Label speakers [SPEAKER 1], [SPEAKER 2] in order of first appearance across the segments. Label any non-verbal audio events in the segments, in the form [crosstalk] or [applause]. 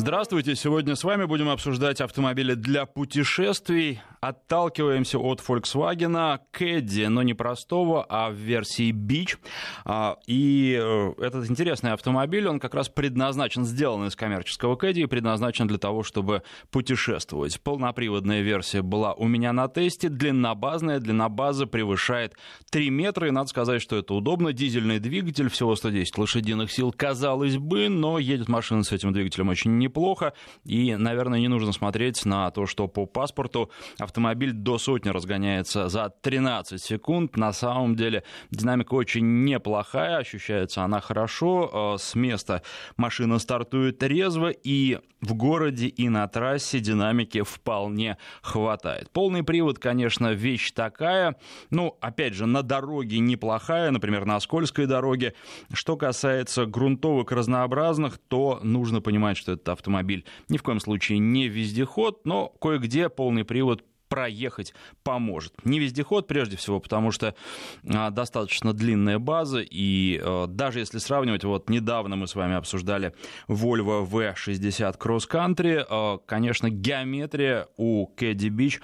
[SPEAKER 1] Здравствуйте, сегодня с вами будем обсуждать автомобили для путешествий. Отталкиваемся от Volkswagen Caddy, но не простого, а в версии Beach. А, и э, этот интересный автомобиль, он как раз предназначен, сделан из коммерческого Caddy и предназначен для того, чтобы путешествовать. Полноприводная версия была у меня на тесте, длиннобазная, длина базы превышает 3 метра, и надо сказать, что это удобно. Дизельный двигатель, всего 110 лошадиных сил, казалось бы, но едет машина с этим двигателем очень неплохо, и, наверное, не нужно смотреть на то, что по паспорту автомобиль до сотни разгоняется за 13 секунд. На самом деле динамика очень неплохая, ощущается она хорошо. Э, с места машина стартует резво, и в городе, и на трассе динамики вполне хватает. Полный привод, конечно, вещь такая. Ну, опять же, на дороге неплохая, например, на скользкой дороге. Что касается грунтовок разнообразных, то нужно понимать, что этот автомобиль ни в коем случае не вездеход, но кое-где полный привод проехать поможет. Не вездеход, прежде всего, потому что а, достаточно длинная база, и а, даже если сравнивать, вот недавно мы с вами обсуждали Volvo V60 Cross Country, а, конечно, геометрия у Caddy Beach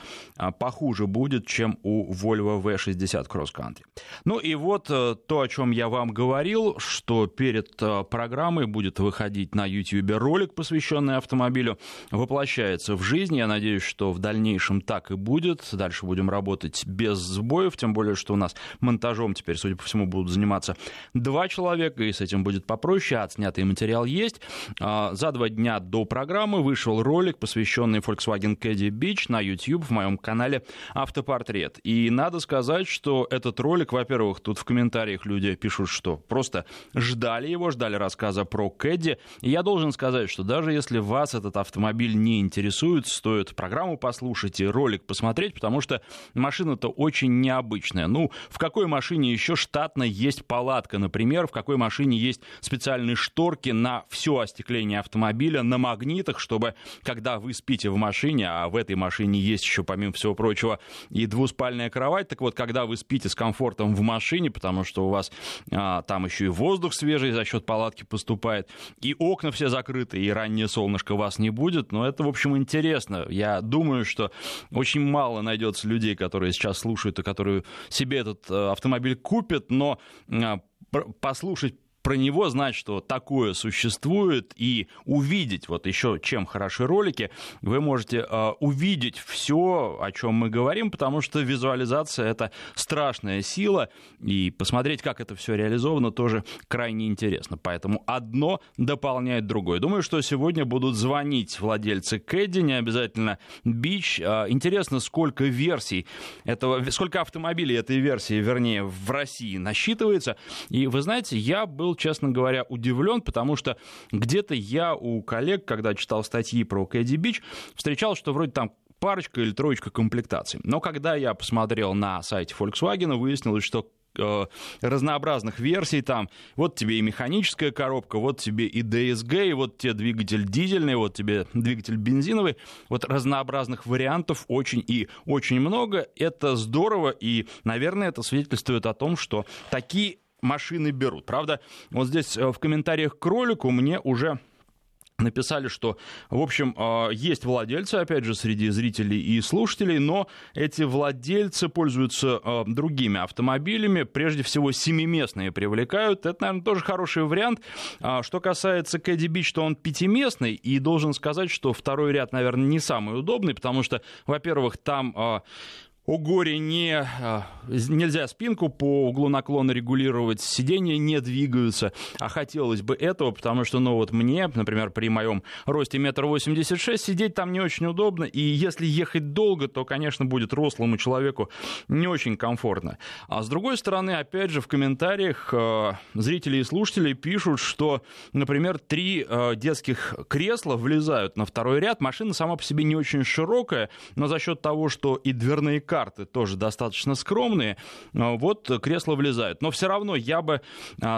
[SPEAKER 1] похуже будет, чем у Volvo V60 Cross Country. Ну и вот то, о чем я вам говорил, что перед программой будет выходить на YouTube ролик, посвященный автомобилю, воплощается в жизнь. Я надеюсь, что в дальнейшем так и будет. Дальше будем работать без сбоев, тем более, что у нас монтажом теперь, судя по всему, будут заниматься два человека, и с этим будет попроще, отснятый материал есть. А, за два дня до программы вышел ролик, посвященный Volkswagen Caddy Beach на YouTube в моем канале «Автопортрет». И надо сказать, что этот ролик, во-первых, тут в комментариях люди пишут, что просто ждали его, ждали рассказа про Caddy. И я должен сказать, что даже если вас этот автомобиль не интересует, стоит программу послушать и ролик посмотреть, потому что машина-то очень необычная. Ну, в какой машине еще штатно есть палатка, например, в какой машине есть специальные шторки на все остекление автомобиля на магнитах, чтобы когда вы спите в машине, а в этой машине есть еще, помимо всего прочего, и двуспальная кровать, так вот, когда вы спите с комфортом в машине, потому что у вас а, там еще и воздух свежий за счет палатки поступает, и окна все закрыты, и раннее солнышко вас не будет, но это, в общем, интересно. Я думаю, что очень очень мало найдется людей, которые сейчас слушают и которые себе этот э, автомобиль купят, но а, послушать про него знать, что такое существует, и увидеть, вот еще чем хороши ролики, вы можете э, увидеть все, о чем мы говорим, потому что визуализация это страшная сила, и посмотреть, как это все реализовано, тоже крайне интересно. Поэтому одно дополняет другое. Думаю, что сегодня будут звонить владельцы Кэдди, не обязательно Бич. Э, интересно, сколько версий этого, сколько автомобилей этой версии, вернее, в России насчитывается. И вы знаете, я был честно говоря, удивлен, потому что где-то я у коллег, когда читал статьи про Кэдди Бич, встречал, что вроде там парочка или троечка комплектаций. Но когда я посмотрел на сайте Volkswagen, выяснилось, что э, разнообразных версий там. Вот тебе и механическая коробка, вот тебе и DSG, и вот тебе двигатель дизельный, вот тебе двигатель бензиновый. Вот разнообразных вариантов очень и очень много. Это здорово, и, наверное, это свидетельствует о том, что такие машины берут. Правда, вот здесь э, в комментариях к ролику мне уже написали, что, в общем, э, есть владельцы, опять же, среди зрителей и слушателей, но эти владельцы пользуются э, другими автомобилями, прежде всего семиместные привлекают. Это, наверное, тоже хороший вариант. А что касается Кэдди Бич, то он пятиместный, и должен сказать, что второй ряд, наверное, не самый удобный, потому что, во-первых, там у горе не, а, нельзя спинку по углу наклона регулировать, сиденья не двигаются, а хотелось бы этого, потому что, ну вот мне, например, при моем росте метр восемьдесят шесть, сидеть там не очень удобно, и если ехать долго, то, конечно, будет рослому человеку не очень комфортно. А с другой стороны, опять же, в комментариях а, зрители и слушатели пишут, что, например, три а, детских кресла влезают на второй ряд, машина сама по себе не очень широкая, но за счет того, что и дверные карты карты тоже достаточно скромные, вот кресла влезают. Но все равно я бы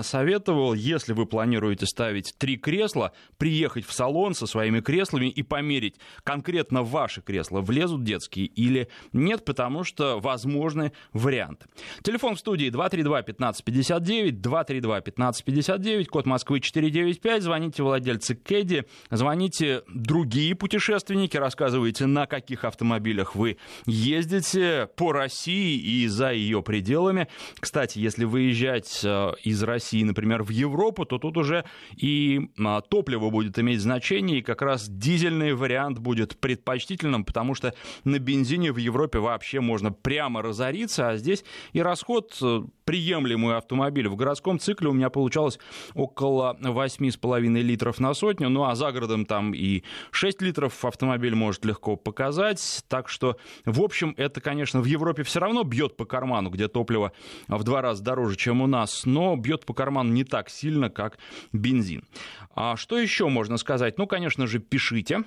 [SPEAKER 1] советовал, если вы планируете ставить три кресла, приехать в салон со своими креслами и померить конкретно ваши кресла, влезут детские или нет, потому что возможны варианты. Телефон в студии 232-1559, 232-1559, код Москвы 495, звоните владельцы Кэдди, звоните другие путешественники, рассказывайте, на каких автомобилях вы ездите по России и за ее пределами. Кстати, если выезжать э, из России, например, в Европу, то тут уже и а, топливо будет иметь значение, и как раз дизельный вариант будет предпочтительным, потому что на бензине в Европе вообще можно прямо разориться, а здесь и расход э, приемлемый автомобиль. В городском цикле у меня получалось около 8,5 литров на сотню, ну а за городом там и 6 литров автомобиль может легко показать. Так что, в общем, это, конечно, в Европе все равно бьет по карману, где топливо в два раза дороже, чем у нас, но бьет по карману не так сильно, как бензин. А что еще можно сказать? Ну, конечно же, пишите.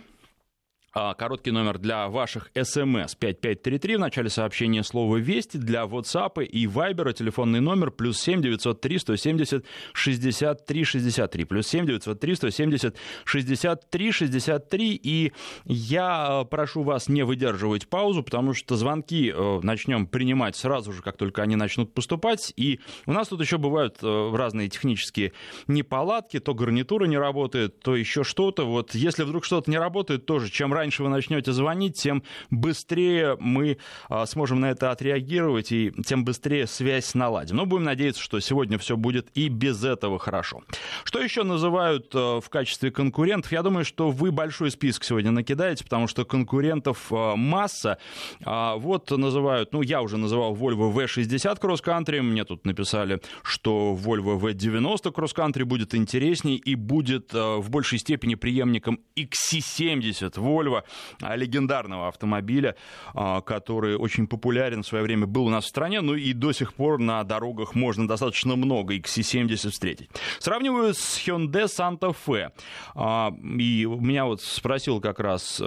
[SPEAKER 1] А, короткий номер для ваших смс 5533. В начале сообщения слово «Вести». Для WhatsApp и Viber телефонный номер плюс 7 903 170 63 63. Плюс 7 903 170 63 63. И я э, прошу вас не выдерживать паузу, потому что звонки э, начнем принимать сразу же, как только они начнут поступать. И у нас тут еще бывают э, разные технические неполадки. То гарнитура не работает, то еще что-то. Вот если вдруг что-то не работает, тоже чем раньше раньше вы начнете звонить, тем быстрее мы а, сможем на это отреагировать и тем быстрее связь наладим. Но будем надеяться, что сегодня все будет и без этого хорошо. Что еще называют а, в качестве конкурентов? Я думаю, что вы большой список сегодня накидаете, потому что конкурентов а, масса. Вот называют, ну, я уже называл Volvo V60 Cross Country, мне тут написали, что Volvo V90 Cross Country будет интересней и будет в большей степени преемником XC70 Volvo Volvo, а, легендарного автомобиля, а, который очень популярен в свое время был у нас в стране, ну и до сих пор на дорогах можно достаточно много XC70 встретить. Сравниваю с Hyundai Santa Fe. А, и меня вот спросил как раз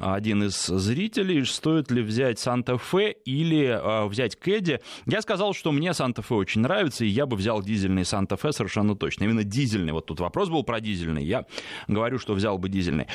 [SPEAKER 1] один из зрителей, стоит ли взять Santa Fe или взять Кэдди. Я сказал, что мне Santa Fe очень нравится, и я бы взял дизельный Santa Fe совершенно точно. Именно дизельный. Вот тут вопрос был про дизельный. Я говорю, что взял бы дизельный.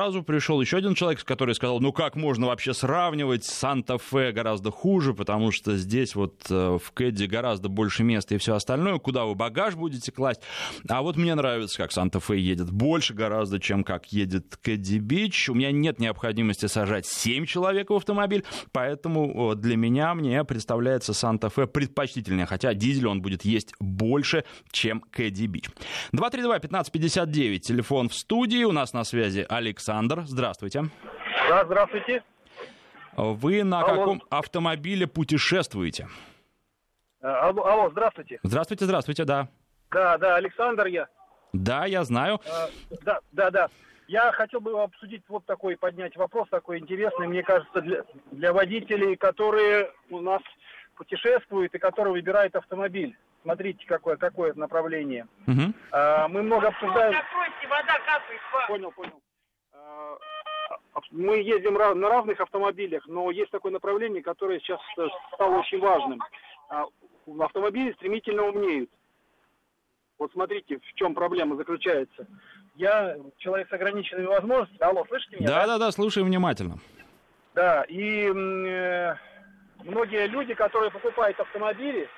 [SPEAKER 1] Сразу пришел еще один человек, который сказал, ну как можно вообще сравнивать, Санта-Фе гораздо хуже, потому что здесь вот э, в Кэдди гораздо больше места и все остальное, куда вы багаж будете класть. А вот мне нравится, как Санта-Фе едет больше гораздо, чем как едет Кэдди Бич. У меня нет необходимости сажать 7 человек в автомобиль, поэтому для меня мне представляется Санта-Фе предпочтительнее, хотя дизель он будет есть больше, чем Кэдди Бич. 232-1559, телефон в студии, у нас на связи Александр Александр, здравствуйте.
[SPEAKER 2] Да, здравствуйте.
[SPEAKER 1] Вы на алло. каком автомобиле путешествуете?
[SPEAKER 2] Э, алло, алло, здравствуйте.
[SPEAKER 1] Здравствуйте, здравствуйте, да.
[SPEAKER 2] Да, да, Александр я.
[SPEAKER 1] Да, я знаю.
[SPEAKER 2] А, да, да, да. Я хотел бы обсудить вот такой, поднять вопрос такой интересный, мне кажется, для, для водителей, которые у нас путешествуют и которые выбирают автомобиль. Смотрите, какое, какое направление. Угу. А, мы много обсуждаем... Закройте, вода капает. Понял, понял. Мы ездим на разных автомобилях, но есть такое направление, которое сейчас э, стало очень важным. А, автомобили стремительно умнеют. Вот смотрите, в чем проблема заключается. Я человек с ограниченными возможностями. Алло, слышите меня?
[SPEAKER 1] Да, да, да, слушаю внимательно.
[SPEAKER 2] Да, и э, многие люди, которые покупают автомобили...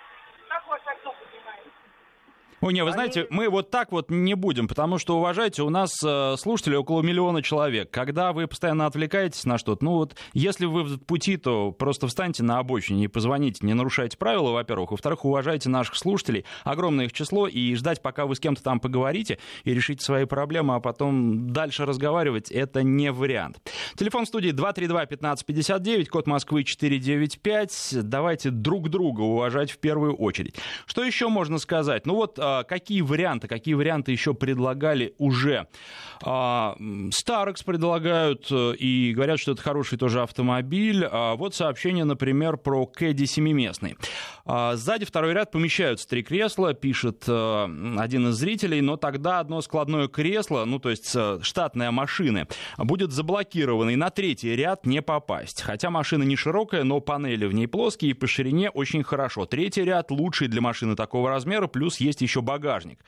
[SPEAKER 1] Ой, не, вы знаете, мы вот так вот не будем, потому что, уважайте, у нас э, слушатели около миллиона человек. Когда вы постоянно отвлекаетесь на что-то, ну вот, если вы в пути, то просто встаньте на обочине и позвоните, не нарушайте правила, во-первых. Во-вторых, уважайте наших слушателей, огромное их число, и ждать, пока вы с кем-то там поговорите и решите свои проблемы, а потом дальше разговаривать, это не вариант. Телефон студии 232-1559, код Москвы 495. Давайте друг друга уважать в первую очередь. Что еще можно сказать? Ну вот, а, какие варианты, какие варианты еще предлагали уже? А, Старекс предлагают э, и говорят, что это хороший тоже автомобиль. А, вот сообщение, например, про Кэдди семиместный. Сзади второй ряд помещаются три кресла, пишет э, один из зрителей, но тогда одно складное кресло, ну то есть э, штатная машина, будет заблокировано, и на третий ряд не попасть. Хотя машина не широкая, но панели в ней плоские и по ширине очень хорошо. Третий ряд лучший для машины такого размера, плюс есть еще багажник.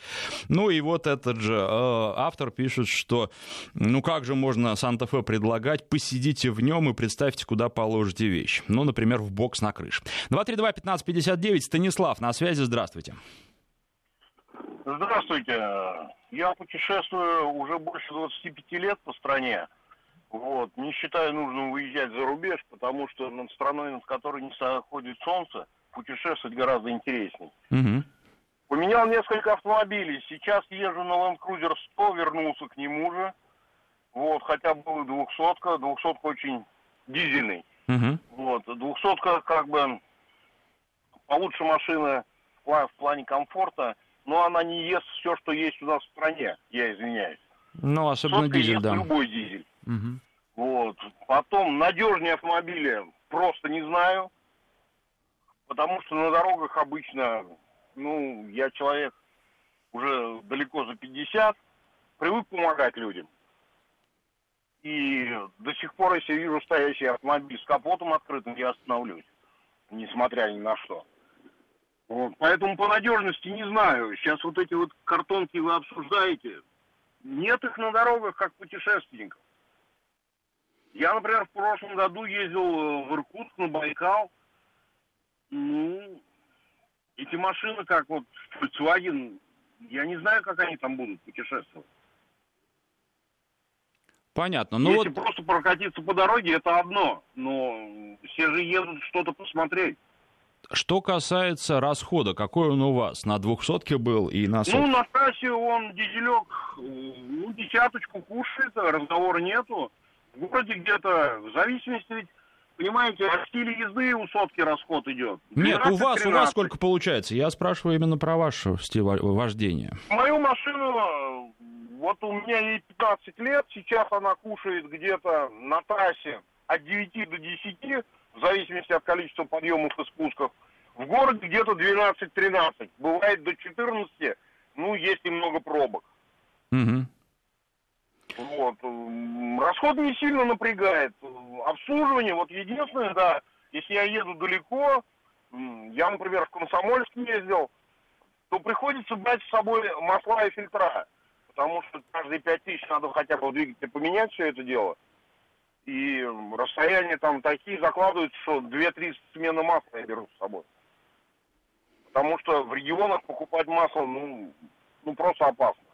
[SPEAKER 1] Ну и вот этот же э, автор пишет, что ну как же можно Санта-Фе предлагать, посидите в нем и представьте, куда положите вещь. Ну, например, в бокс на крыше. 232-1559, Станислав, на связи, здравствуйте.
[SPEAKER 3] Здравствуйте. Я путешествую уже больше 25 лет по стране. Вот. Не считаю нужным выезжать за рубеж, потому что над страной, над которой не заходит солнце, путешествовать гораздо интереснее. Угу. Поменял несколько автомобилей. Сейчас езжу на Land Cruiser 100, вернулся к нему же. Вот, хотя был двухсотка. Двухсотка очень дизельный. Угу. Вот, двухсотка как бы получше машина в плане комфорта, но она не ест все, что есть у нас в стране, я извиняюсь.
[SPEAKER 1] Ну, особенно Сотка дизель, да.
[SPEAKER 3] любой дизель. Угу. Вот. Потом надежнее автомобили просто не знаю, потому что на дорогах обычно, ну, я человек уже далеко за 50, привык помогать людям. И до сих пор, если вижу стоящий автомобиль с капотом открытым, я остановлюсь, несмотря ни на что. Вот. Поэтому по надежности не знаю. Сейчас вот эти вот картонки вы обсуждаете. Нет их на дорогах, как путешественников. Я, например, в прошлом году ездил в Иркутск на Байкал. Ну, эти машины, как вот Volkswagen, я не знаю, как они там будут путешествовать.
[SPEAKER 1] Понятно.
[SPEAKER 3] Ну Если вот... просто прокатиться по дороге, это одно. Но все же едут что-то посмотреть.
[SPEAKER 1] Что касается расхода, какой он у вас? На двухсотке был и на
[SPEAKER 3] сотке? Ну, на трассе он дизелек, э, ну, десяточку кушает, разговора нету в городе где-то, в зависимости ведь, понимаете, от стиля езды у сотки расход идет.
[SPEAKER 1] Нет, у вас, у вас сколько получается? Я спрашиваю именно про ваш стиль вождения.
[SPEAKER 3] Мою машину, вот у меня ей 15 лет, сейчас она кушает где-то на трассе от 9 до 10, в зависимости от количества подъемов и спусков. В городе где-то 12-13, бывает до 14, ну, есть немного пробок. Угу. Вот. Расход не сильно напрягает. Обслуживание, вот единственное, да, если я еду далеко, я, например, в Комсомольск ездил, то приходится брать с собой масла и фильтра. Потому что каждые пять тысяч надо хотя бы в двигателе поменять все это дело. И расстояния там такие закладываются, что 2-3 смены масла я беру с собой. Потому что в регионах покупать масло, ну, ну просто опасно.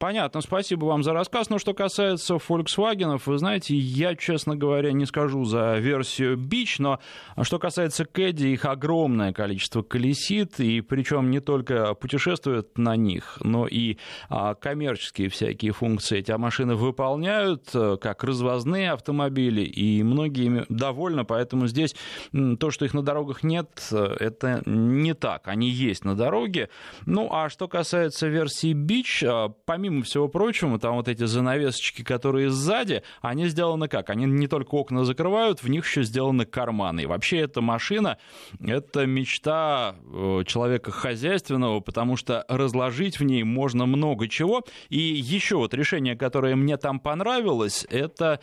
[SPEAKER 1] Понятно, спасибо вам за рассказ. Но что касается Volkswagen, вы знаете, я, честно говоря, не скажу за версию Beach, но что касается Кэдди, их огромное количество колесит, и причем не только путешествуют на них, но и а, коммерческие всякие функции эти машины выполняют, э, как развозные автомобили, и многие ими довольны, поэтому здесь то, что их на дорогах нет, э, это не так, они есть на дороге. Ну, а что касается версии Beach, а, помимо помимо всего прочего, там вот эти занавесочки, которые сзади, они сделаны как? Они не только окна закрывают, в них еще сделаны карманы. И вообще эта машина, это мечта э, человека хозяйственного, потому что разложить в ней можно много чего. И еще вот решение, которое мне там понравилось, это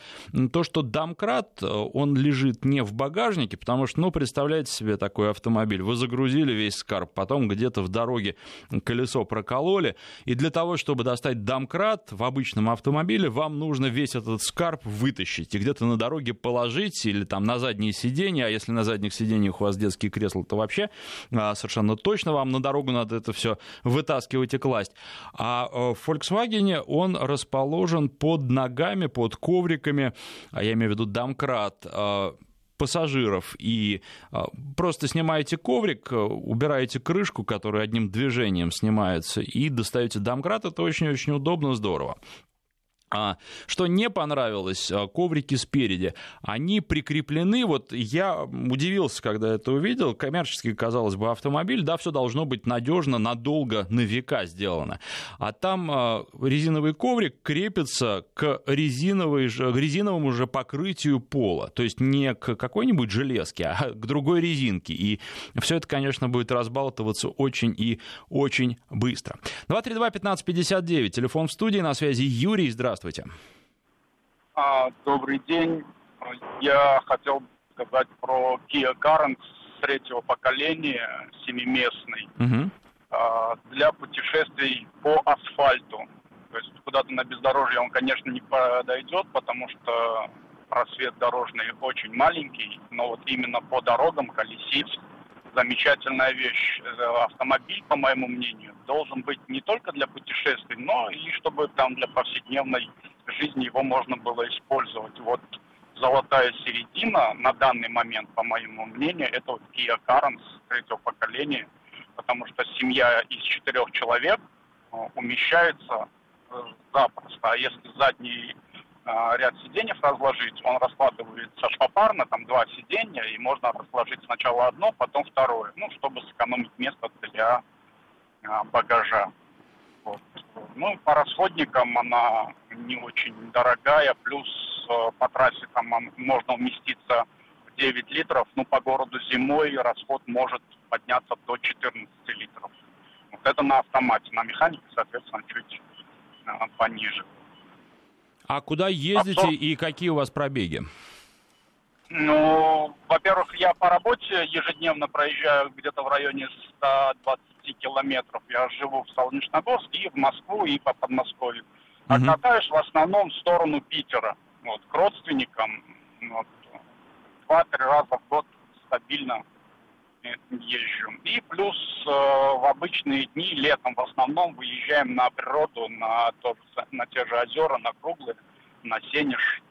[SPEAKER 1] то, что домкрат, э, он лежит не в багажнике, потому что, ну, представляете себе такой автомобиль, вы загрузили весь скарб, потом где-то в дороге колесо прокололи, и для того, чтобы достать домкрат в обычном автомобиле, вам нужно весь этот скарб вытащить и где-то на дороге положить или там на задние сиденья, а если на задних сиденьях у вас детские кресла, то вообще а, совершенно точно вам на дорогу надо это все вытаскивать и класть. А э, в Volkswagen он расположен под ногами, под ковриками, а я имею в виду домкрат, а, пассажиров и а, просто снимаете коврик, а, убираете крышку, которая одним движением снимается, и достаете домкрат. Это очень-очень удобно, здорово. А, что не понравилось, а, коврики спереди, они прикреплены, вот я удивился, когда это увидел, коммерчески, казалось бы, автомобиль, да, все должно быть надежно, надолго, на века сделано. А там а, резиновый коврик крепится к, резиновой, к резиновому же покрытию пола, то есть не к какой-нибудь железке, а к другой резинке. И все это, конечно, будет разбалтываться очень и очень быстро. 232-1559, телефон в студии, на связи Юрий, здравствуйте. Здравствуйте.
[SPEAKER 4] А, добрый день. Я хотел сказать про Kia Carens третьего поколения, семиместный, угу. а, для путешествий по асфальту. То есть куда-то на бездорожье он, конечно, не подойдет, потому что просвет дорожный очень маленький, но вот именно по дорогам колесить замечательная вещь. Э, автомобиль, по моему мнению, должен быть не только для путешествий, но и чтобы там для повседневной жизни его можно было использовать. Вот золотая середина на данный момент, по моему мнению, это вот Kia Carens третьего поколения, потому что семья из четырех человек э, умещается э, запросто. А если задний ряд сидений разложить, он раскладывается попарно, там два сиденья, и можно разложить сначала одно, потом второе, ну, чтобы сэкономить место для а, багажа. Вот. Ну, по расходникам она не очень дорогая, плюс э, по трассе там можно уместиться в 9 литров, ну, по городу зимой расход может подняться до 14 литров. Вот это на автомате, на механике, соответственно, чуть э, пониже.
[SPEAKER 1] А куда ездите Обзор... и какие у вас пробеги?
[SPEAKER 4] Ну, во-первых, я по работе ежедневно проезжаю где-то в районе 120 километров. Я живу в Солнечногорске и в Москву, и по Подмосковью. А угу. катаюсь в основном в сторону Питера. Вот, к родственникам. Вот, два-три раза в год стабильно езжу. И плюс э, в обычные дни, летом в основном, выезжаем на природу, на, тот, на те же озера, на круглые, на Сенеж.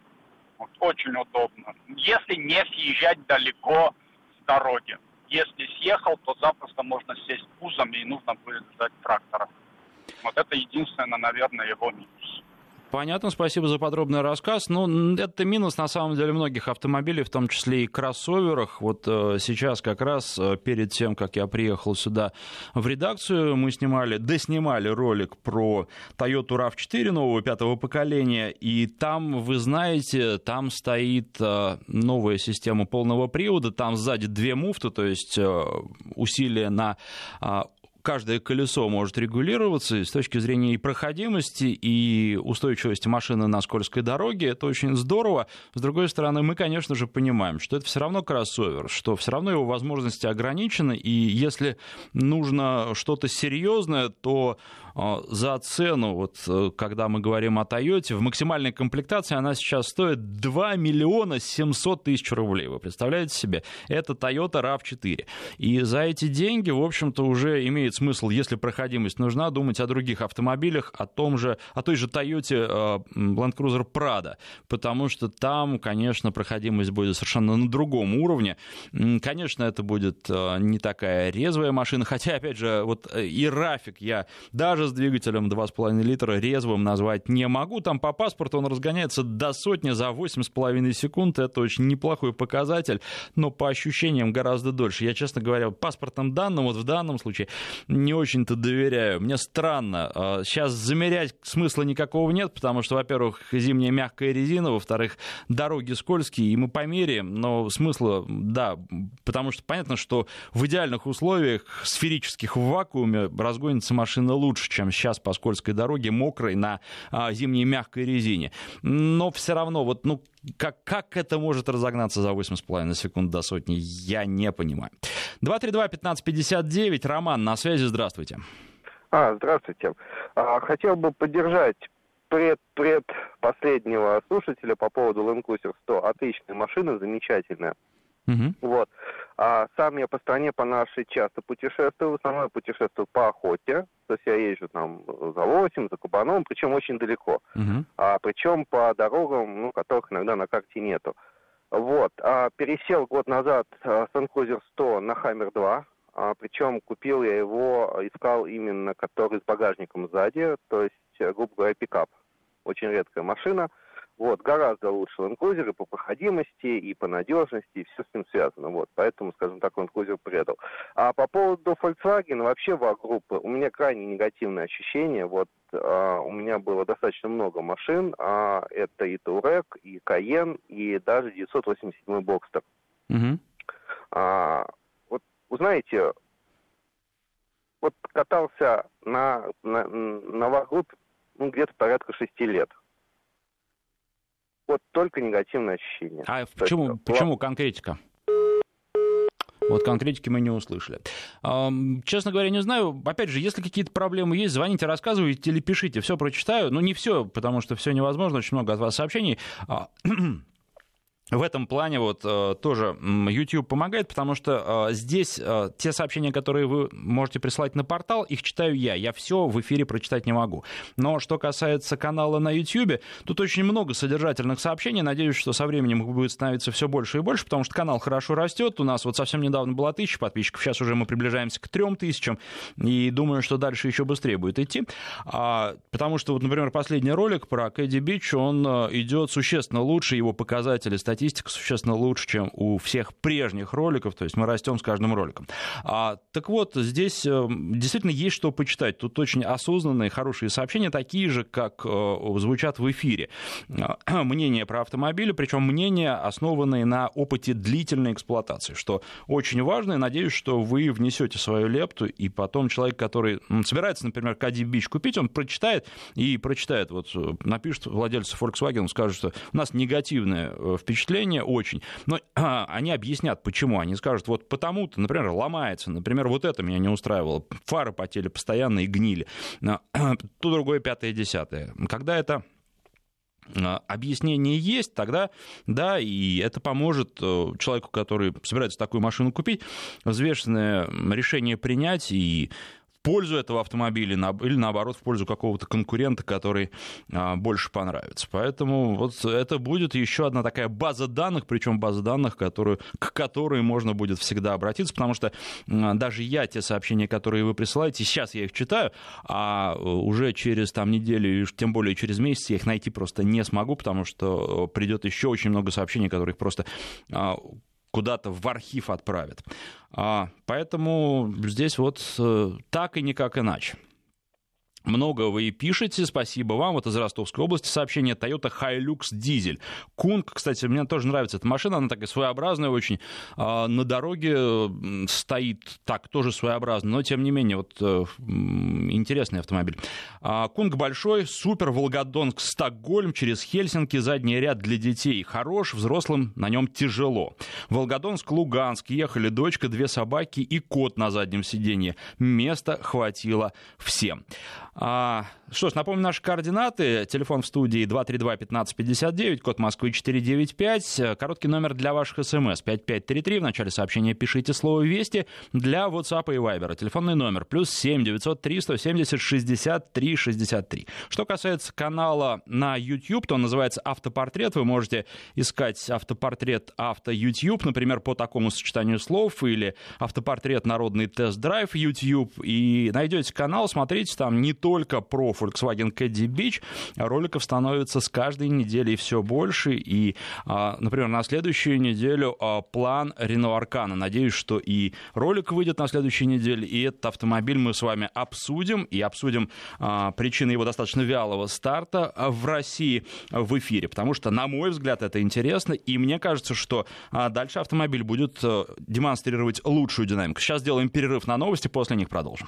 [SPEAKER 4] Вот, очень удобно. Если не съезжать далеко с дороги. Если съехал, то запросто можно сесть пузом и нужно будет ждать трактора. Вот это единственное, наверное, его минус.
[SPEAKER 1] Понятно, спасибо за подробный рассказ. Ну, это минус, на самом деле, многих автомобилей, в том числе и кроссоверах. Вот э, сейчас как раз э, перед тем, как я приехал сюда в редакцию, мы снимали, доснимали ролик про Toyota RAV4 нового пятого поколения, и там, вы знаете, там стоит э, новая система полного привода, там сзади две муфты, то есть э, усилия на э, каждое колесо может регулироваться с точки зрения и проходимости, и устойчивости машины на скользкой дороге. Это очень здорово. С другой стороны, мы, конечно же, понимаем, что это все равно кроссовер, что все равно его возможности ограничены, и если нужно что-то серьезное, то за цену, вот э, когда мы говорим о Тойоте, в максимальной комплектации она сейчас стоит 2 миллиона 700 тысяч рублей. Вы представляете себе? Это Toyota RAV4. И за эти деньги, в общем-то, уже имеет смысл, если проходимость нужна, думать о других автомобилях, о том же, о той же Toyota э, Land Cruiser Prado, потому что там, конечно, проходимость будет совершенно на другом уровне. Конечно, это будет э, не такая резвая машина, хотя, опять же, вот и Рафик я даже с двигателем 2,5 литра резвым назвать не могу. Там по паспорту он разгоняется до сотни за 8,5 секунд. Это очень неплохой показатель, но по ощущениям гораздо дольше. Я, честно говоря, паспортным данным, вот в данном случае, не очень-то доверяю. Мне странно. Сейчас а, замерять смысла никакого нет, потому что, во-первых, зимняя мягкая резина, во-вторых, дороги скользкие, и мы померяем, но смысла, да, потому что понятно, что в идеальных условиях, сферических в вакууме, разгонится машина лучше, чем сейчас по скользкой дороге, мокрой на а, зимней мягкой резине. Но все равно, вот, ну, как, как это может разогнаться за 8,5 секунд до сотни, я не понимаю. 232-1559, Роман, на связи, здравствуйте.
[SPEAKER 5] А, здравствуйте. А, хотел бы поддержать пред, пред последнего слушателя по поводу Land Cruiser 100. Отличная машина, замечательная. Угу. Вот. А сам я по стране, по нашей часто путешествую. В основном я путешествую по охоте. То есть я езжу там за Лосем, за Кубаном, причем очень далеко. Угу. А, причем по дорогам, ну, которых иногда на карте нету. Вот. А, пересел год назад а, Land Cruiser 100 на Хаммер 2. А, причем купил я его, искал именно который с багажником сзади, то есть, грубо говоря, пикап. очень редкая машина. Вот, гораздо лучше Land Cruiser и по проходимости, и по надежности, и все с ним связано. Вот, поэтому, скажем так, Land Cruiser предал. А по поводу Volkswagen, вообще ВАГ-группы, у меня крайне негативное ощущение. Вот, а, у меня было достаточно много машин. А, это и Турек, и Cayenne, и даже 987 Бокстер. Угу. А, вот, вы знаете, вот катался на, на, на ВАГ-группе ну, где-то порядка шести лет. Вот только негативное ощущение.
[SPEAKER 1] А То почему, есть, почему конкретика? Вот конкретики мы не услышали. Честно говоря, не знаю. Опять же, если какие-то проблемы есть, звоните, рассказывайте или пишите. Все прочитаю. Ну, не все, потому что все невозможно. Очень много от вас сообщений. [clears throat] В этом плане вот э, тоже YouTube помогает, потому что э, здесь э, те сообщения, которые вы можете присылать на портал, их читаю я. Я все в эфире прочитать не могу. Но что касается канала на YouTube, тут очень много содержательных сообщений. Надеюсь, что со временем их будет становиться все больше и больше, потому что канал хорошо растет. У нас вот совсем недавно было тысяча подписчиков, сейчас уже мы приближаемся к трем тысячам, и думаю, что дальше еще быстрее будет идти. А, потому что, вот, например, последний ролик про Кэдди Бич, он идет существенно лучше, его показатели статистики статистика существенно лучше, чем у всех прежних роликов, то есть мы растем с каждым роликом. А, так вот, здесь э, действительно есть что почитать. Тут очень осознанные, хорошие сообщения, такие же, как э, звучат в эфире. А, [clears throat] мнения про автомобили, причем мнения, основанные на опыте длительной эксплуатации, что очень важно, и надеюсь, что вы внесете свою лепту, и потом человек, который собирается, например, Кади Бич купить, он прочитает и прочитает, вот э, напишет владельцу Volkswagen, скажет, что у нас негативное впечатление впечатление очень. Но [clears throat] они объяснят, почему. Они скажут, вот потому-то, например, ломается, например, вот это меня не устраивало. Фары потели постоянно и гнили. А, [clears throat] то другое, пятое, десятое. Когда это а, объяснение есть, тогда да, и это поможет э, человеку, который собирается такую машину купить, взвешенное решение принять и пользу этого автомобиля или наоборот в пользу какого-то конкурента, который а, больше понравится. Поэтому вот это будет еще одна такая база данных, причем база данных, которую, к которой можно будет всегда обратиться, потому что даже я те сообщения, которые вы присылаете, сейчас я их читаю, а уже через там неделю, тем более через месяц я их найти просто не смогу, потому что придет еще очень много сообщений, которых просто а, куда-то в архив отправят. А, поэтому здесь вот э, так и никак иначе. Много вы и пишете, спасибо вам. Вот из Ростовской области сообщение Toyota Hilux Diesel. Кунг, кстати, мне тоже нравится эта машина, она такая своеобразная очень. А, на дороге стоит так, тоже своеобразно, но тем не менее, вот э, интересный автомобиль. А, Кунг большой, супер, Волгодонск, Стокгольм, через Хельсинки, задний ряд для детей. Хорош, взрослым на нем тяжело. Волгодонск, Луганск, ехали дочка, две собаки и кот на заднем сиденье. Места хватило всем. А, что ж, напомню наши координаты. Телефон в студии 232-1559, код Москвы 495. Короткий номер для ваших смс 5533. В начале сообщения пишите слово «Вести» для WhatsApp и Viber. Телефонный номер плюс 7 903 170 63 63. Что касается канала на YouTube, то он называется «Автопортрет». Вы можете искать «Автопортрет Авто YouTube», например, по такому сочетанию слов, или «Автопортрет Народный тест-драйв YouTube», и найдете канал, смотрите, там не только про Volkswagen Caddy Beach. Роликов становится с каждой неделей все больше. И, а, например, на следующую неделю а, план Renault Arcana. Надеюсь, что и ролик выйдет на следующей неделе, и этот автомобиль мы с вами обсудим. И обсудим а, причины его достаточно вялого старта в России в эфире. Потому что, на мой взгляд, это интересно. И мне кажется, что дальше автомобиль будет э, демонстрировать лучшую динамику. Сейчас сделаем перерыв на новости, после них продолжим.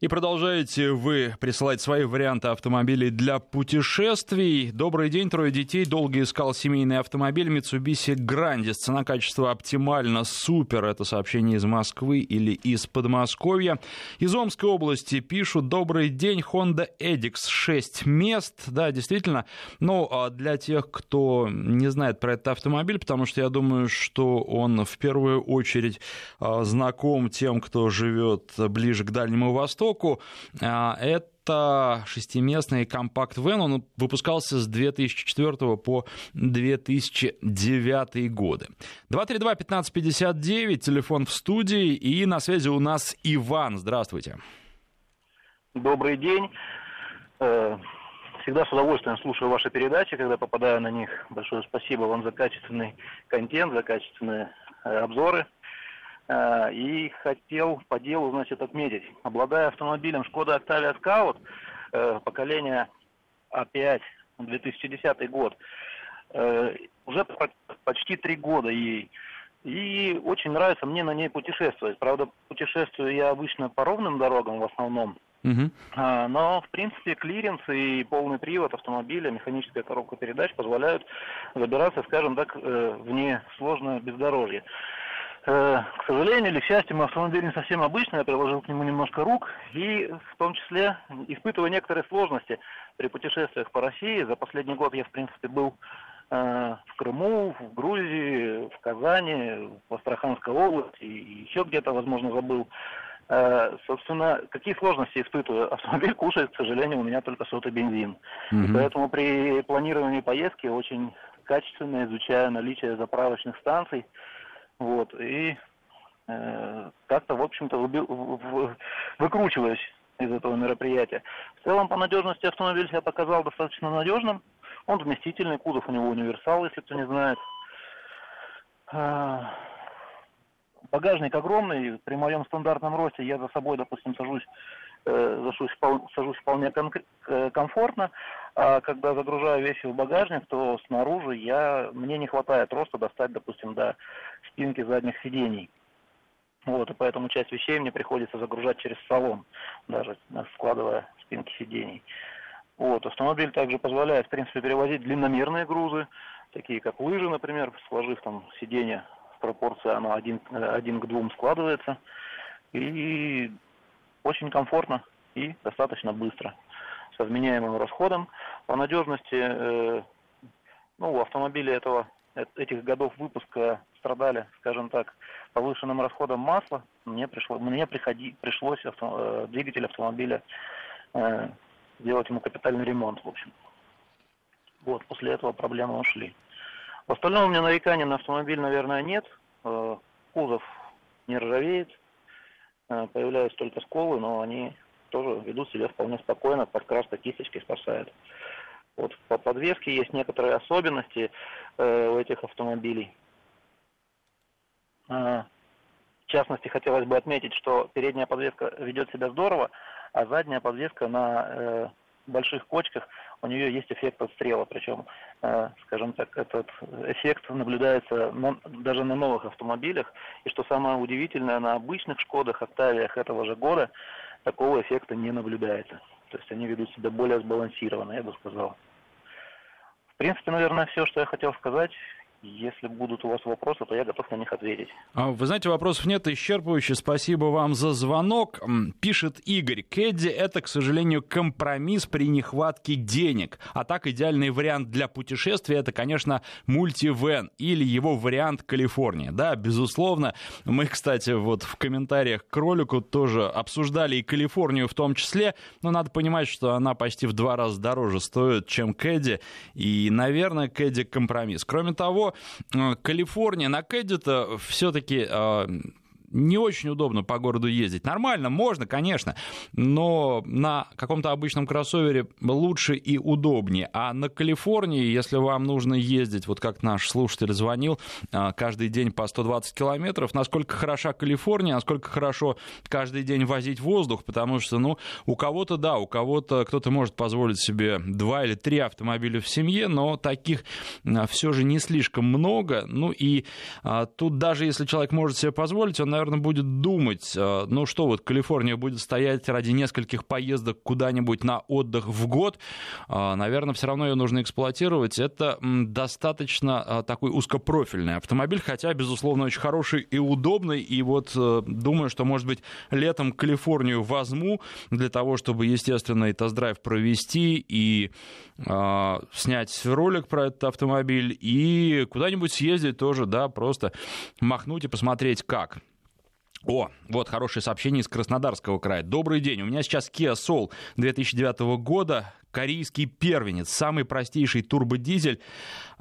[SPEAKER 1] И продолжаете вы присылать свои варианты автомобилей для путешествий. Добрый день, трое детей. Долго искал семейный автомобиль Mitsubishi Grandis. Цена-качество оптимально, супер. Это сообщение из Москвы или из Подмосковья. Из Омской области пишут. Добрый день, Honda Edix 6 мест. Да, действительно. Но а для тех, кто не знает про этот автомобиль, потому что я думаю, что он в первую очередь а, знаком тем, кто живет ближе к Дальнему Востоку, востоку. Это это шестиместный компакт-вен. Он выпускался с 2004 по 2009 годы. 232-1559, телефон в студии. И на связи у нас Иван. Здравствуйте.
[SPEAKER 6] Добрый день. Э, всегда с удовольствием слушаю ваши передачи, когда попадаю на них. Большое спасибо вам за качественный контент, за качественные э, обзоры. Э, и хотел по делу, значит, отметить. Обладая автомобилем Шкода Octavia Scout, э, поколения А5, 2010 год, э, уже почти три года ей. И очень нравится мне на ней путешествовать. Правда, путешествую я обычно по ровным дорогам в основном. Uh-huh. Но, в принципе, клиренс и полный привод автомобиля, механическая коробка передач позволяют забираться, скажем так, в несложное бездорожье. Э, к сожалению или к счастью, мой автомобиль не совсем обычный, я приложил к нему немножко рук, и в том числе испытываю некоторые сложности при путешествиях по России. За последний год я, в принципе, был э, в Крыму, в Грузии, в Казани, в Астраханской области, и еще где-то, возможно, забыл. Э, собственно, какие сложности испытываю? [laughs] Автомобиль кушает, к сожалению, у меня только сотый бензин. Mm-hmm. И поэтому при планировании поездки очень качественно изучаю наличие заправочных станций, вот, и э, как-то, в общем-то, выкручиваюсь из этого мероприятия. В целом, по надежности автомобиль себя показал достаточно надежным. Он вместительный, кузов у него универсал, если кто не знает. А, багажник огромный, при моем стандартном росте я за собой, допустим, сажусь, э, сажусь, сажусь вполне э, комфортно, а когда загружаю вещи в багажник, то снаружи я, мне не хватает роста достать, допустим, до спинки задних сидений. Вот, и поэтому часть вещей мне приходится загружать через салон, даже складывая спинки сидений. Вот, автомобиль также позволяет, в принципе, перевозить длинномерные грузы, такие как лыжи, например, сложив там сиденье в пропорции, оно один, один к двум складывается. И очень комфортно и достаточно быстро, со вменяемым расходом. По надежности, э, ну, у автомобиля этого этих годов выпуска страдали, скажем так, повышенным расходом масла, мне, пришло, мне приходи, пришлось авто, э, двигатель автомобиля э, делать ему капитальный ремонт, в общем. Вот, после этого проблемы ушли. В остальном у меня нареканий на автомобиль, наверное, нет. Э, кузов не ржавеет, э, появляются только сколы, но они тоже ведут себя вполне спокойно, подкраска кисточкой спасает. Вот по подвеске есть некоторые особенности э, у этих автомобилей. Э, в частности, хотелось бы отметить, что передняя подвеска ведет себя здорово, а задняя подвеска на э, больших кочках, у нее есть эффект отстрела, причем, э, скажем так, этот эффект наблюдается на, даже на новых автомобилях, и что самое удивительное, на обычных Шкодах, Октавиях этого же года такого эффекта не наблюдается. То есть они ведут себя более сбалансированно, я бы сказал принципе, наверное, все, что я хотел сказать. Если будут у вас вопросы, то я готов на них ответить.
[SPEAKER 1] А, вы знаете, вопросов нет исчерпывающе. Спасибо вам за звонок. Пишет Игорь. Кэдди — это, к сожалению, компромисс при нехватке денег. А так идеальный вариант для путешествия — это, конечно, мультивен или его вариант Калифорния. Да, безусловно. Мы, кстати, вот в комментариях к ролику тоже обсуждали и Калифорнию в том числе. Но надо понимать, что она почти в два раза дороже стоит, чем Кэдди. И, наверное, Кэдди — компромисс. Кроме того, Э, Калифорния на Кэддита все-таки э, не очень удобно по городу ездить. Нормально, можно, конечно, но на каком-то обычном кроссовере лучше и удобнее. А на Калифорнии, если вам нужно ездить, вот как наш слушатель звонил, а, каждый день по 120 километров, насколько хороша Калифорния, насколько хорошо каждый день возить воздух, потому что, ну, у кого-то, да, у кого-то кто-то может позволить себе два или три автомобиля в семье, но таких а, все же не слишком много. Ну и а, тут даже если человек может себе позволить, он, наверное, будет думать, э, ну что вот Калифорния будет стоять ради нескольких поездок куда-нибудь на отдых в год, э, наверное, все равно ее нужно эксплуатировать. Это достаточно э, такой узкопрофильный автомобиль, хотя, безусловно, очень хороший и удобный. И вот думаю, что, может быть, летом Калифорнию возьму для того, чтобы, естественно, и тест-драйв провести, и э, снять ролик про этот автомобиль, и куда-нибудь съездить тоже, да, просто махнуть и посмотреть, как. О, вот хорошее сообщение из Краснодарского края. Добрый день. У меня сейчас Kia Soul 2009 года корейский первенец, самый простейший турбодизель.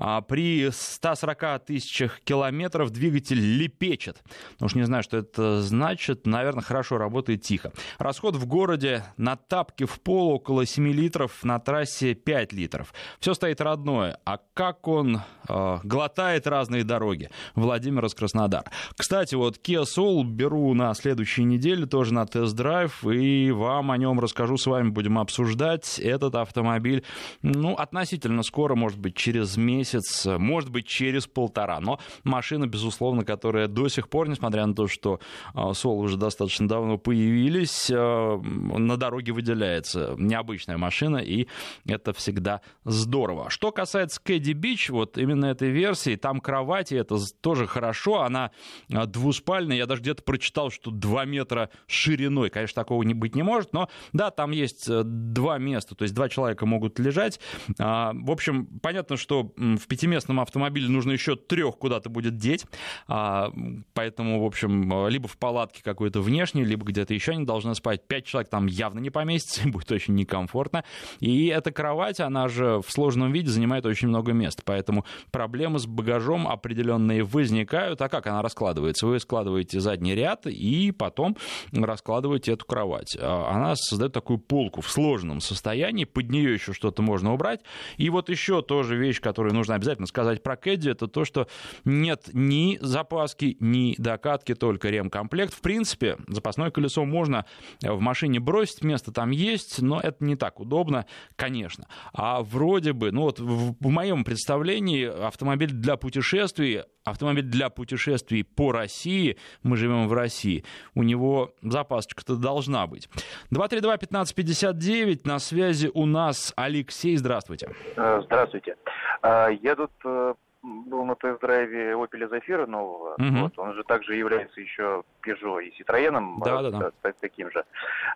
[SPEAKER 1] А, при 140 тысячах километров двигатель лепечет. Ну уж не знаю, что это значит. Наверное, хорошо работает тихо. Расход в городе на тапке в пол около 7 литров, на трассе 5 литров. Все стоит родное. А как он э, глотает разные дороги? Владимир из Краснодар. Кстати, вот Kia Soul беру на следующей неделе тоже на тест-драйв, и вам о нем расскажу, с вами будем обсуждать. Этот автомобиль, ну, относительно скоро, может быть, через месяц, может быть, через полтора. Но машина, безусловно, которая до сих пор, несмотря на то, что а, Сол уже достаточно давно появились, а, на дороге выделяется необычная машина, и это всегда здорово. Что касается Кэдди Бич, вот именно этой версии, там кровати, это тоже хорошо, она а, двуспальная, я даже где-то прочитал, что 2 метра шириной, конечно, такого не быть не может, но да, там есть э, два места, то есть два человека могут лежать. А, в общем, понятно, что в пятиместном автомобиле нужно еще трех куда-то будет деть, а, поэтому, в общем, либо в палатке какой-то внешней, либо где-то еще они должны спать. Пять человек там явно не поместится, [laughs] будет очень некомфортно. И эта кровать, она же в сложном виде занимает очень много места, поэтому проблемы с багажом определенные возникают. А как она раскладывается? Вы складываете задний ряд и потом раскладываете эту кровать. А, она создает такую полку в сложном состоянии, под нее еще что-то можно убрать. И вот еще тоже вещь, которую нужно обязательно сказать про Кэдди, это то, что нет ни запаски, ни докатки, только ремкомплект. В принципе, запасное колесо можно в машине бросить, место там есть, но это не так удобно, конечно. А вроде бы, ну вот в, в моем представлении автомобиль для путешествий автомобиль для путешествий по России, мы живем в России, у него запасочка-то должна быть. 232-1559, на связи у нас Алексей, здравствуйте.
[SPEAKER 7] Э, здравствуйте. Э, я тут э, был на тест-драйве Opel Zafira нового, угу. вот, он же также является еще Peugeot и Citroёn,
[SPEAKER 1] да, да,
[SPEAKER 7] да. таким же.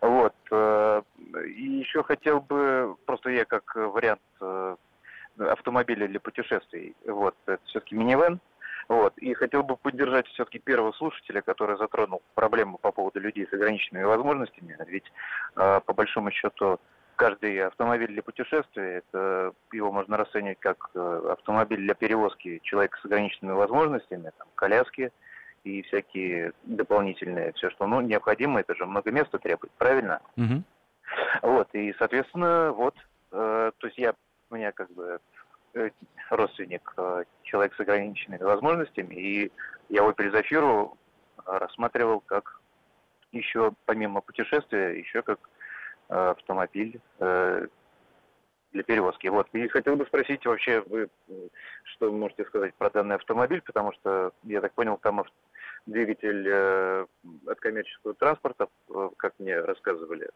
[SPEAKER 7] Вот, и еще хотел бы, просто я как вариант автомобиля для путешествий, вот, это все-таки минивэн, вот. И хотел бы поддержать все-таки первого слушателя, который затронул проблему по поводу людей с ограниченными возможностями. Ведь э, по большому счету каждый автомобиль для путешествия, это его можно расценивать как э, автомобиль для перевозки человека с ограниченными возможностями, там, коляски и всякие дополнительные, все, что ну, необходимо, это же много места требует, правильно?
[SPEAKER 1] Угу.
[SPEAKER 7] Вот, и, соответственно, вот, э, то есть я, у меня как бы родственник, э, человек с ограниченными возможностями, и я его перезафиру рассматривал как еще, помимо путешествия, еще как э, автомобиль для перевозки. Вот. И хотел бы спросить вообще, вы что вы можете сказать про данный автомобиль, потому что, я так понял, там двигатель от коммерческого транспорта, как мне рассказывали,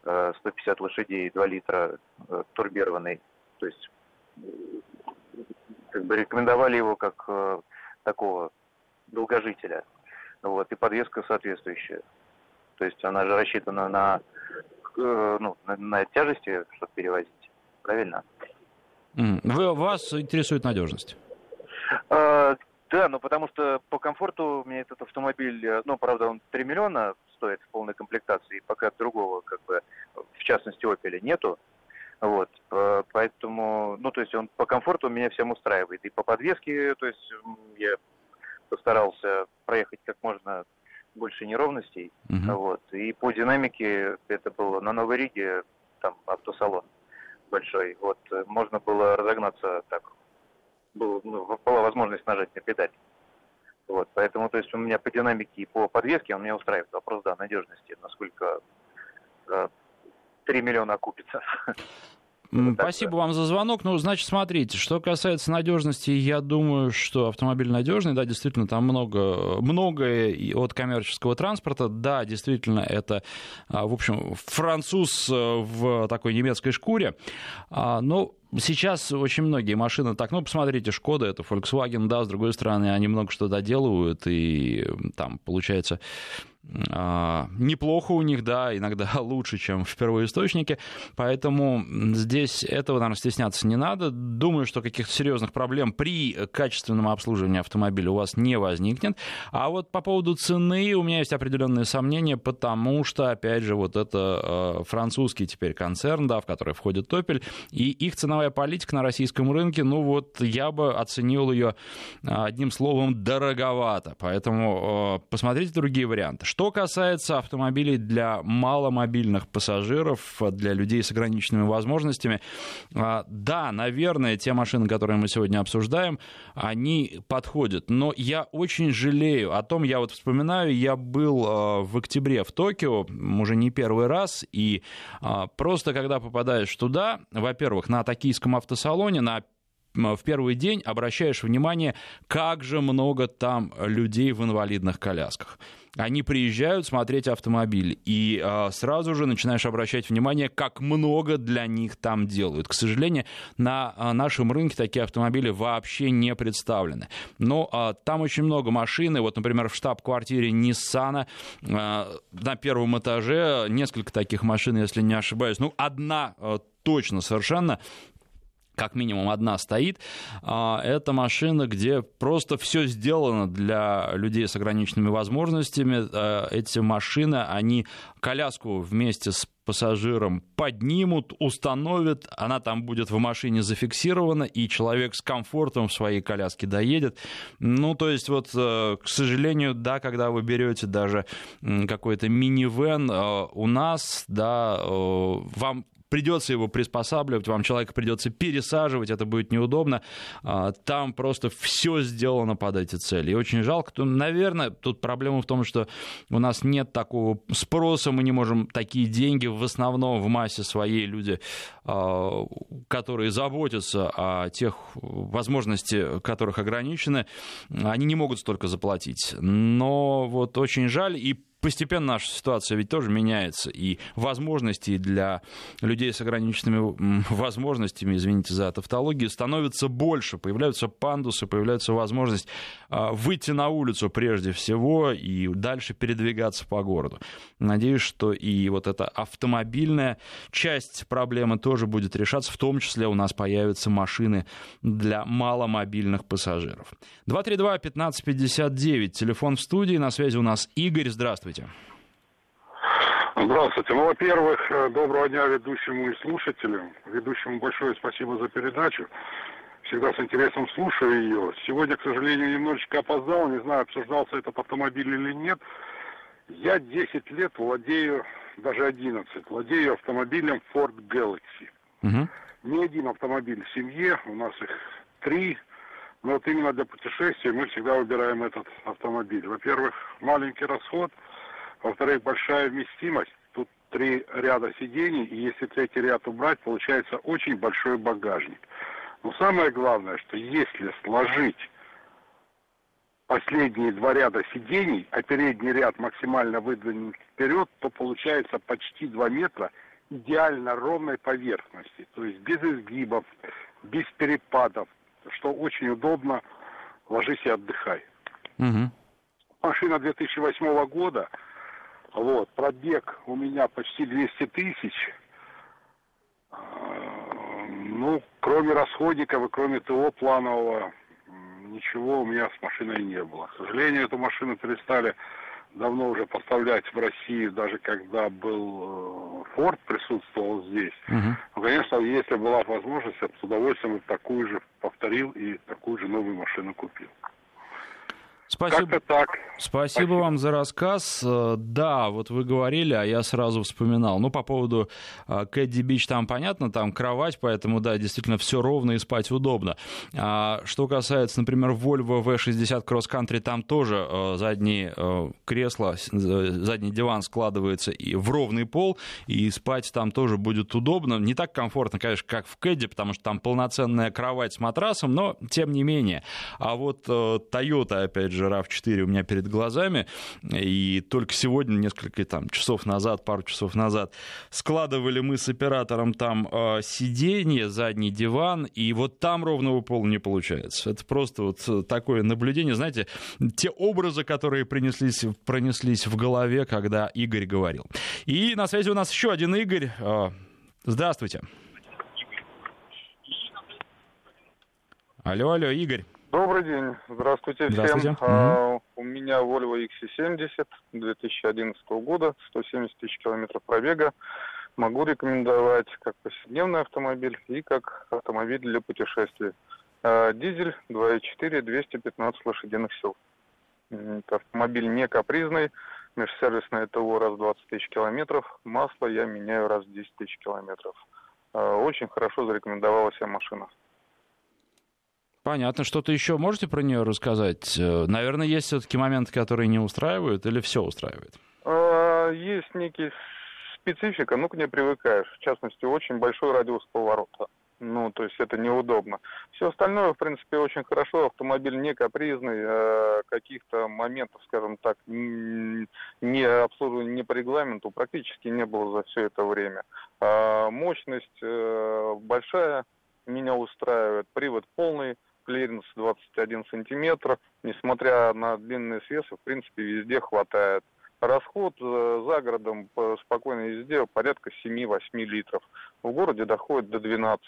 [SPEAKER 7] 150 лошадей, 2 литра турбированный, то есть как бы рекомендовали его как э, такого долгожителя. Вот, и подвеска соответствующая. То есть она же рассчитана на, э, ну, на, на тяжести, чтобы перевозить. Правильно?
[SPEAKER 1] Вы, вас интересует надежность?
[SPEAKER 7] Э, да, ну потому что по комфорту меня этот автомобиль, э, ну, правда, он 3 миллиона стоит в полной комплектации, пока другого, как бы, в частности, Opel нету. Вот, поэтому, ну, то есть он по комфорту меня всем устраивает. И по подвеске, то есть я постарался проехать как можно больше неровностей. Uh-huh. Вот. И по динамике это было на Новой Риге, там автосалон большой. Вот можно было разогнаться так. Был, ну, была возможность нажать на педаль. Вот, поэтому, то есть у меня по динамике и по подвеске он меня устраивает. Вопрос, да, надежности, насколько 3 миллиона окупится.
[SPEAKER 1] Спасибо вам за звонок. Ну, значит, смотрите, что касается надежности, я думаю, что автомобиль надежный, да, действительно, там много, многое от коммерческого транспорта, да, действительно, это, а, в общем, француз э, в такой немецкой шкуре, а, но сейчас очень многие машины так, ну, посмотрите, Шкода, это Volkswagen, да, с другой стороны, они много что доделывают, и там, получается, неплохо у них, да, иногда [laughs] лучше, чем в первоисточнике, поэтому здесь этого, наверное, стесняться не надо. Думаю, что каких-то серьезных проблем при качественном обслуживании автомобиля у вас не возникнет. А вот по поводу цены у меня есть определенные сомнения, потому что, опять же, вот это э, французский теперь концерн, да, в который входит Топель, и их ценовая политика на российском рынке, ну вот я бы оценил ее одним словом дороговато, поэтому посмотрите другие варианты. Что касается автомобилей для маломобильных пассажиров, для людей с ограниченными возможностями, а, да, наверное, те машины, которые мы сегодня обсуждаем, они подходят. Но я очень жалею о том, я вот вспоминаю, я был а, в октябре в Токио, уже не первый раз, и а, просто когда попадаешь туда, во-первых, на токийском автосалоне, на в первый день обращаешь внимание, как же много там людей в инвалидных колясках они приезжают смотреть автомобиль, и э, сразу же начинаешь обращать внимание, как много для них там делают. К сожалению, на э, нашем рынке такие автомобили вообще не представлены. Но э, там очень много машин, и вот, например, в штаб-квартире Nissan э, на первом этаже несколько таких машин, если не ошибаюсь, ну, одна э, точно совершенно как минимум одна стоит. А, это машина, где просто все сделано для людей с ограниченными возможностями. А, эти машины, они коляску вместе с пассажиром поднимут, установят, она там будет в машине зафиксирована, и человек с комфортом в своей коляске доедет. Ну, то есть вот, э, к сожалению, да, когда вы берете даже какой-то минивэн э, у нас, да, э, вам придется его приспосабливать, вам человека придется пересаживать, это будет неудобно. А, там просто все сделано под эти цели. И очень жалко. То, наверное, тут проблема в том, что у нас нет такого спроса, мы не можем такие деньги в основном в массе своей люди, а, которые заботятся о тех возможностях, которых ограничены, они не могут столько заплатить. Но вот очень жаль. И постепенно наша ситуация ведь тоже меняется, и возможности для людей с ограниченными возможностями, извините за тавтологию, становится больше. Появляются пандусы, появляется возможность а, выйти на улицу прежде всего и дальше передвигаться по городу. Надеюсь, что и вот эта автомобильная часть проблемы тоже будет решаться, в том числе у нас появятся машины для маломобильных пассажиров. 232-1559, телефон в студии, на связи у нас Игорь, здравствуйте. Здравствуйте.
[SPEAKER 8] Здравствуйте. Ну, во-первых, э, доброго дня ведущему и слушателям. Ведущему большое спасибо за передачу. Всегда с интересом слушаю ее. Сегодня, к сожалению, немножечко опоздал. Не знаю, обсуждался этот автомобиль или нет. Я 10 лет владею, даже 11, владею автомобилем Ford Galaxy. Угу. Не один автомобиль в семье, у нас их три. Но вот именно для путешествий мы всегда выбираем этот автомобиль. Во-первых, маленький расход – во-вторых, большая вместимость. Тут три ряда сидений, и если третий ряд убрать, получается очень большой багажник. Но самое главное, что если сложить последние два ряда сидений, а передний ряд максимально выдвинут вперед, то получается почти 2 метра идеально ровной поверхности. То есть без изгибов, без перепадов, что очень удобно. Ложись и отдыхай. Угу. Машина 2008 года – вот, пробег у меня почти 200 тысяч. А, ну, кроме расходников и кроме ТО планового, ничего у меня с машиной не было. К сожалению, эту машину перестали давно уже поставлять в Россию, даже когда был Форд э, присутствовал здесь. Угу. Ну, конечно, если была возможность, я бы с удовольствием такую же повторил и такую же новую машину купил.
[SPEAKER 1] Спасибо. так. Спасибо, Спасибо вам за рассказ. Э, да, вот вы говорили, а я сразу вспоминал. Ну, по поводу э, Кэдди Бич там понятно, там кровать, поэтому, да, действительно все ровно и спать удобно. А что касается, например, Volvo V60 Cross Country, там тоже э, задние кресла, задний диван складывается и в ровный пол, и спать там тоже будет удобно. Не так комфортно, конечно, как в Кэдди, потому что там полноценная кровать с матрасом, но тем не менее. А вот Toyota, опять же, Challenger RAV4 у меня перед глазами, и только сегодня, несколько там, часов назад, пару часов назад, складывали мы с оператором там э, сиденье, задний диван, и вот там ровного пола не получается. Это просто вот такое наблюдение, знаете, те образы, которые принеслись, пронеслись в голове, когда Игорь говорил. И на связи у нас еще один Игорь. Э, здравствуйте. Алло, алло, Игорь.
[SPEAKER 9] Добрый день, здравствуйте,
[SPEAKER 1] здравствуйте.
[SPEAKER 9] всем. А, у меня Volvo XC70 2011 года, 170 тысяч километров пробега. Могу рекомендовать как повседневный автомобиль и как автомобиль для путешествий. А, дизель 2.4, 215 лошадиных сил. Это автомобиль не капризный, межсервисное ТО раз в 20 тысяч километров, масло я меняю раз в 10 тысяч километров. А, очень хорошо зарекомендовала себя машина.
[SPEAKER 1] Понятно. Что-то еще можете про нее рассказать? Э, наверное, есть все-таки моменты, которые не устраивают, или все устраивает?
[SPEAKER 9] А, есть некий специфика, ну, к ней привыкаешь. В частности, очень большой радиус поворота. Ну, то есть это неудобно. Все остальное, в принципе, очень хорошо. Автомобиль не капризный. Э, каких-то моментов, скажем так, не обслуживания не по регламенту практически не было за все это время. А мощность э, большая, меня устраивает. Привод полный клиренс 21 сантиметр. Несмотря на длинные свесы, в принципе, везде хватает. Расход э, за городом по спокойной езде порядка 7-8 литров. В городе доходит до 12.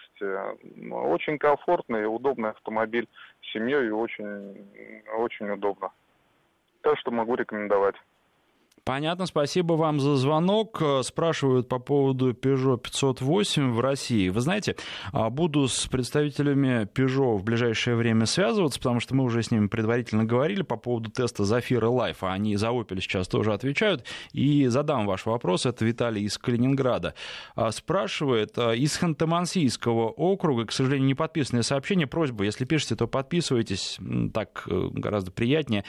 [SPEAKER 9] Очень комфортный и удобный автомобиль с семьей очень, очень удобно. Так что могу рекомендовать.
[SPEAKER 1] Понятно, спасибо вам за звонок. Спрашивают по поводу Peugeot 508 в России. Вы знаете, а, буду с представителями Peugeot в ближайшее время связываться, потому что мы уже с ними предварительно говорили по поводу теста Zafira Life, а они за Opel сейчас тоже отвечают. И задам ваш вопрос. Это Виталий из Калининграда. А, спрашивает, а, из Ханты-Мансийского округа, к сожалению, не подписанное сообщение, просьба, если пишете, то подписывайтесь, так э, гораздо приятнее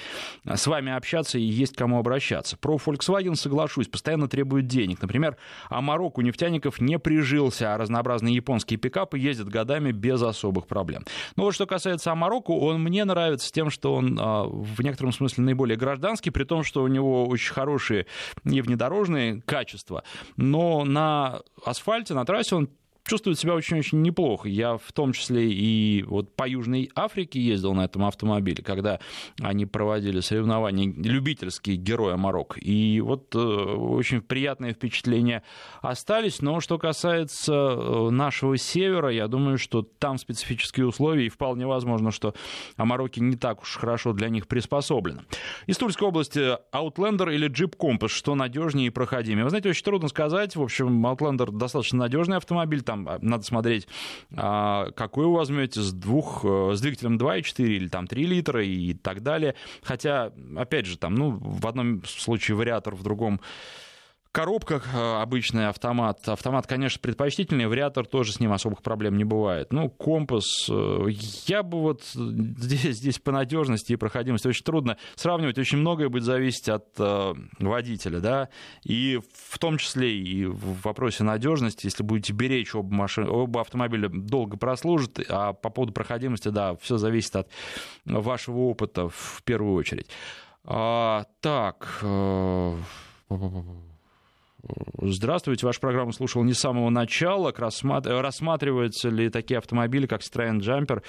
[SPEAKER 1] с вами общаться и есть кому обращаться. Про Volkswagen, соглашусь, постоянно требует денег. Например, Амарок у нефтяников не прижился, а разнообразные японские пикапы ездят годами без особых проблем. Но вот что касается Амароку, он мне нравится тем, что он а, в некотором смысле наиболее гражданский, при том, что у него очень хорошие и внедорожные качества, но на асфальте, на трассе он чувствует себя очень-очень неплохо. Я в том числе и вот по Южной Африке ездил на этом автомобиле, когда они проводили соревнования любительские героя Марокко. И вот э, очень приятные впечатления остались. Но что касается э, нашего севера, я думаю, что там специфические условия, и вполне возможно, что Марокко не так уж хорошо для них приспособлено. Из Тульской области Outlander или Jeep Compass, что надежнее и проходимее? Вы знаете, очень трудно сказать. В общем, Outlander достаточно надежный автомобиль, там там а, надо смотреть, а, какой вы возьмете с двух, э, с двигателем 2,4 или там 3 литра и так далее. Хотя, опять же, там, ну, в одном случае вариатор, в другом коробках э, обычный автомат. Автомат, конечно, предпочтительный, вариатор тоже с ним особых проблем не бывает. Ну, компас, э, я бы вот [laughs] здесь, здесь по надежности и проходимости очень трудно сравнивать. Очень многое будет зависеть от э, водителя, да, и в том числе и в вопросе надежности, если будете беречь оба, машин, оба автомобиля долго прослужат, а по поводу проходимости, да, все зависит от вашего опыта в первую очередь. А, так, Здравствуйте, вашу программу слушал не с самого начала. Рассматриваются ли такие автомобили, как Citroёn Jumper?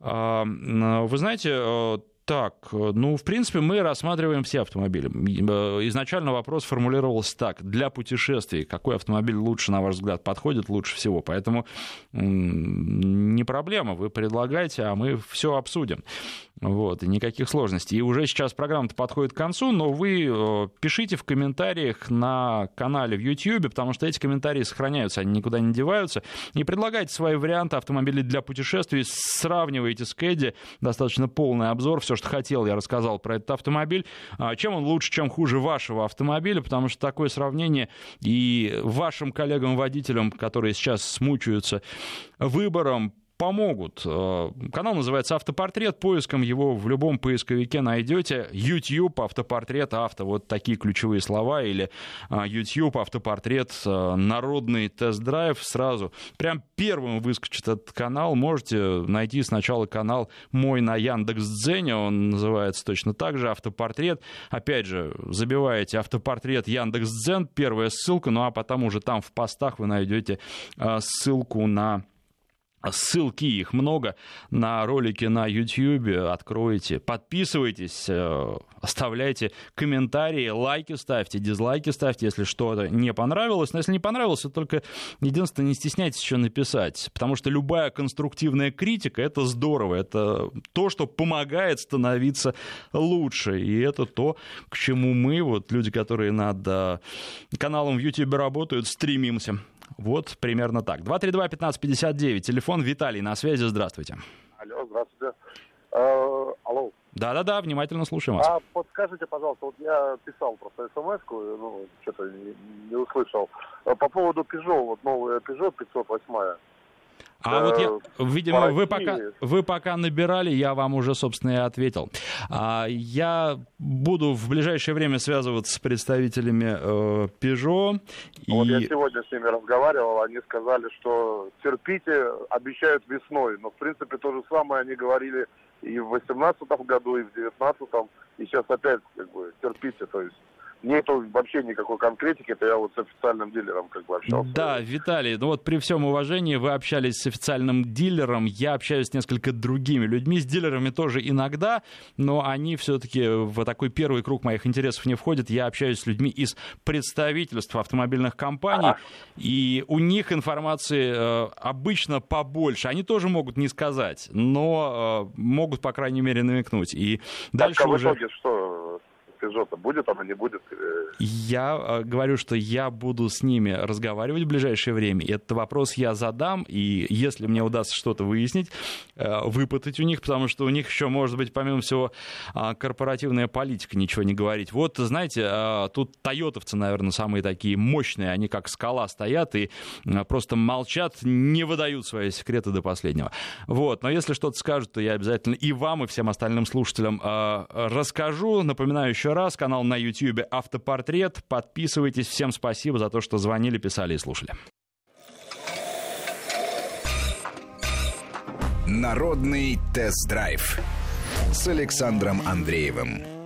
[SPEAKER 1] А, вы знаете, э, так, ну, в принципе, мы рассматриваем все автомобили. Э, изначально вопрос формулировался так. Для путешествий какой автомобиль лучше, на ваш взгляд, подходит лучше всего? Поэтому не проблема, вы предлагаете, а мы все обсудим. Вот, и никаких сложностей. И уже сейчас программа-то подходит к концу, но вы э, пишите в комментариях на канале в YouTube, потому что эти комментарии сохраняются, они никуда не деваются. И предлагайте свои варианты автомобилей для путешествий, сравнивайте с Кэдди, достаточно полный обзор, все, что хотел, я рассказал про этот автомобиль. А, чем он лучше, чем хуже вашего автомобиля, потому что такое сравнение и вашим коллегам-водителям, которые сейчас смучаются выбором, помогут. Канал называется «Автопортрет». Поиском его в любом поисковике найдете. YouTube, автопортрет, авто. Вот такие ключевые слова. Или YouTube, автопортрет, народный тест-драйв. Сразу прям первым выскочит этот канал. Можете найти сначала канал мой на Яндекс.Дзене. Он называется точно так же «Автопортрет». Опять же, забиваете «Автопортрет Яндекс.Дзен». Первая ссылка. Ну а потом уже там в постах вы найдете ссылку на Ссылки их много на ролики на YouTube. Откройте, подписывайтесь, э, оставляйте комментарии, лайки ставьте, дизлайки ставьте, если что-то не понравилось. Но если не понравилось, то только единственное, не стесняйтесь еще написать. Потому что любая конструктивная критика — это здорово. Это то, что помогает становиться лучше. И это то, к чему мы, вот люди, которые над э, каналом в YouTube работают, стремимся. Вот примерно так. 232-1559, телефон Виталий на связи, здравствуйте.
[SPEAKER 10] Алло, здравствуйте. Э, алло.
[SPEAKER 1] Да-да-да, внимательно слушаем вас.
[SPEAKER 10] А подскажите, пожалуйста, вот я писал просто смс ну, что-то не, не услышал. По поводу Peugeot, вот новая Peugeot 508
[SPEAKER 1] а вот я, э, видимо, вы пока, вы пока набирали, я вам уже, собственно, и ответил. А, я буду в ближайшее время связываться с представителями э, Peugeot.
[SPEAKER 10] Вот и... я сегодня с ними разговаривал, они сказали, что терпите, обещают весной. Но, в принципе, то же самое они говорили и в 2018 году, и в 2019, и сейчас опять, как бы, терпите, то есть нету вообще никакой конкретики, это я вот с официальным дилером как бы общался.
[SPEAKER 1] Да, Виталий, ну вот при всем уважении вы общались с официальным дилером, я общаюсь с несколько другими людьми, с дилерами тоже иногда, но они все-таки в такой первый круг моих интересов не входят. Я общаюсь с людьми из представительства автомобильных компаний, а. и у них информации э, обычно побольше. Они тоже могут не сказать, но э, могут, по крайней мере, намекнуть. И дальше так, а уже...
[SPEAKER 10] в итоге что? Peugeot будет она, не будет?
[SPEAKER 1] Я э, говорю, что я буду с ними разговаривать в ближайшее время. Этот вопрос я задам, и если мне удастся что-то выяснить, э, выпытать у них, потому что у них еще, может быть, помимо всего, а, корпоративная политика, ничего не говорить. Вот, знаете, а, тут тойотовцы, наверное, самые такие мощные, они как скала стоят и просто молчат, не выдают свои секреты до последнего. Вот, но если что-то скажут, то я обязательно и вам, и всем остальным слушателям а, расскажу. Напоминаю еще еще раз. Канал на YouTube «Автопортрет». Подписывайтесь. Всем спасибо за то, что звонили, писали и слушали.
[SPEAKER 11] Народный тест-драйв с Александром Андреевым.